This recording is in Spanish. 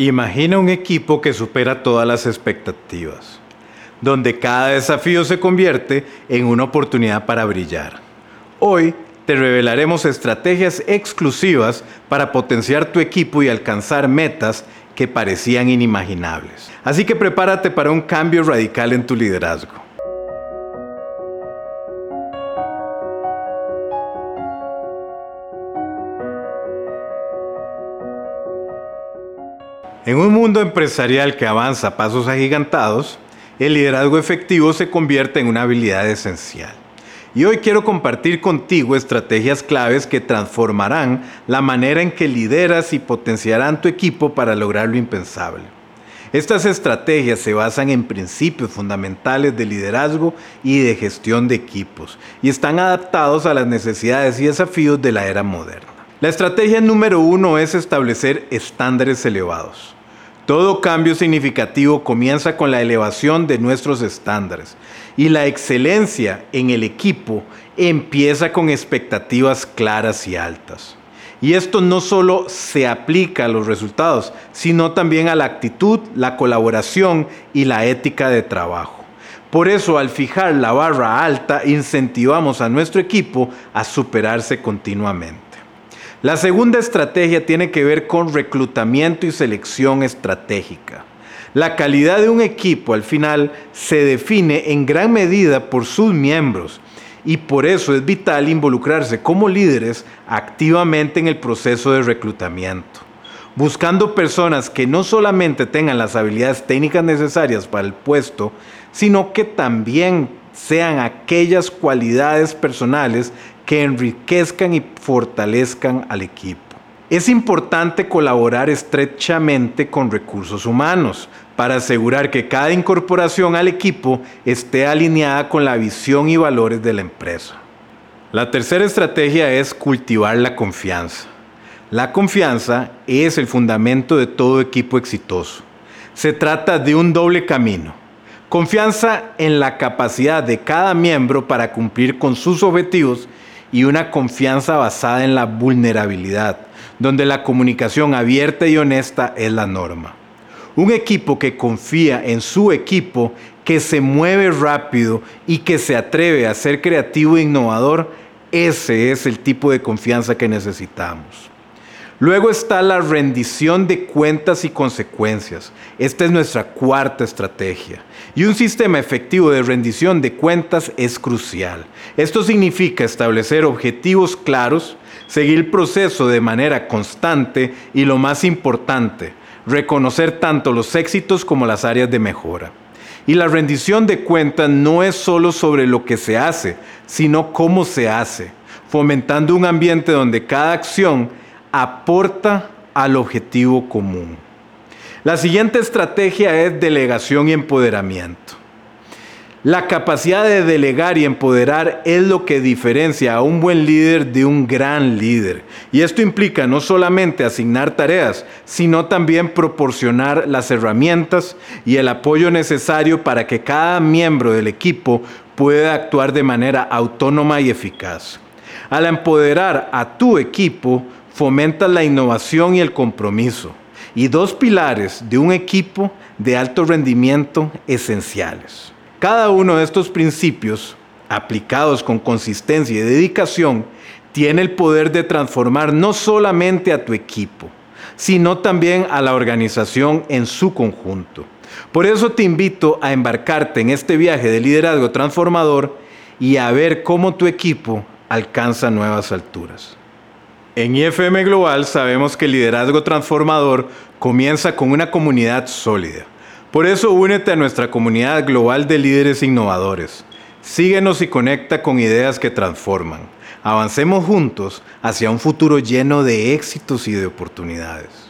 Imagina un equipo que supera todas las expectativas, donde cada desafío se convierte en una oportunidad para brillar. Hoy te revelaremos estrategias exclusivas para potenciar tu equipo y alcanzar metas que parecían inimaginables. Así que prepárate para un cambio radical en tu liderazgo. En un mundo empresarial que avanza a pasos agigantados, el liderazgo efectivo se convierte en una habilidad esencial. Y hoy quiero compartir contigo estrategias claves que transformarán la manera en que lideras y potenciarán tu equipo para lograr lo impensable. Estas estrategias se basan en principios fundamentales de liderazgo y de gestión de equipos y están adaptados a las necesidades y desafíos de la era moderna. La estrategia número uno es establecer estándares elevados. Todo cambio significativo comienza con la elevación de nuestros estándares y la excelencia en el equipo empieza con expectativas claras y altas. Y esto no solo se aplica a los resultados, sino también a la actitud, la colaboración y la ética de trabajo. Por eso al fijar la barra alta incentivamos a nuestro equipo a superarse continuamente. La segunda estrategia tiene que ver con reclutamiento y selección estratégica. La calidad de un equipo al final se define en gran medida por sus miembros y por eso es vital involucrarse como líderes activamente en el proceso de reclutamiento, buscando personas que no solamente tengan las habilidades técnicas necesarias para el puesto, sino que también sean aquellas cualidades personales que enriquezcan y fortalezcan al equipo. Es importante colaborar estrechamente con recursos humanos para asegurar que cada incorporación al equipo esté alineada con la visión y valores de la empresa. La tercera estrategia es cultivar la confianza. La confianza es el fundamento de todo equipo exitoso. Se trata de un doble camino. Confianza en la capacidad de cada miembro para cumplir con sus objetivos y una confianza basada en la vulnerabilidad, donde la comunicación abierta y honesta es la norma. Un equipo que confía en su equipo, que se mueve rápido y que se atreve a ser creativo e innovador, ese es el tipo de confianza que necesitamos. Luego está la rendición de cuentas y consecuencias. Esta es nuestra cuarta estrategia. Y un sistema efectivo de rendición de cuentas es crucial. Esto significa establecer objetivos claros, seguir el proceso de manera constante y lo más importante, reconocer tanto los éxitos como las áreas de mejora. Y la rendición de cuentas no es solo sobre lo que se hace, sino cómo se hace, fomentando un ambiente donde cada acción aporta al objetivo común. La siguiente estrategia es delegación y empoderamiento. La capacidad de delegar y empoderar es lo que diferencia a un buen líder de un gran líder. Y esto implica no solamente asignar tareas, sino también proporcionar las herramientas y el apoyo necesario para que cada miembro del equipo pueda actuar de manera autónoma y eficaz. Al empoderar a tu equipo, fomenta la innovación y el compromiso, y dos pilares de un equipo de alto rendimiento esenciales. Cada uno de estos principios, aplicados con consistencia y dedicación, tiene el poder de transformar no solamente a tu equipo, sino también a la organización en su conjunto. Por eso te invito a embarcarte en este viaje de liderazgo transformador y a ver cómo tu equipo alcanza nuevas alturas. En IFM Global sabemos que el liderazgo transformador comienza con una comunidad sólida. Por eso únete a nuestra comunidad global de líderes innovadores. Síguenos y conecta con ideas que transforman. Avancemos juntos hacia un futuro lleno de éxitos y de oportunidades.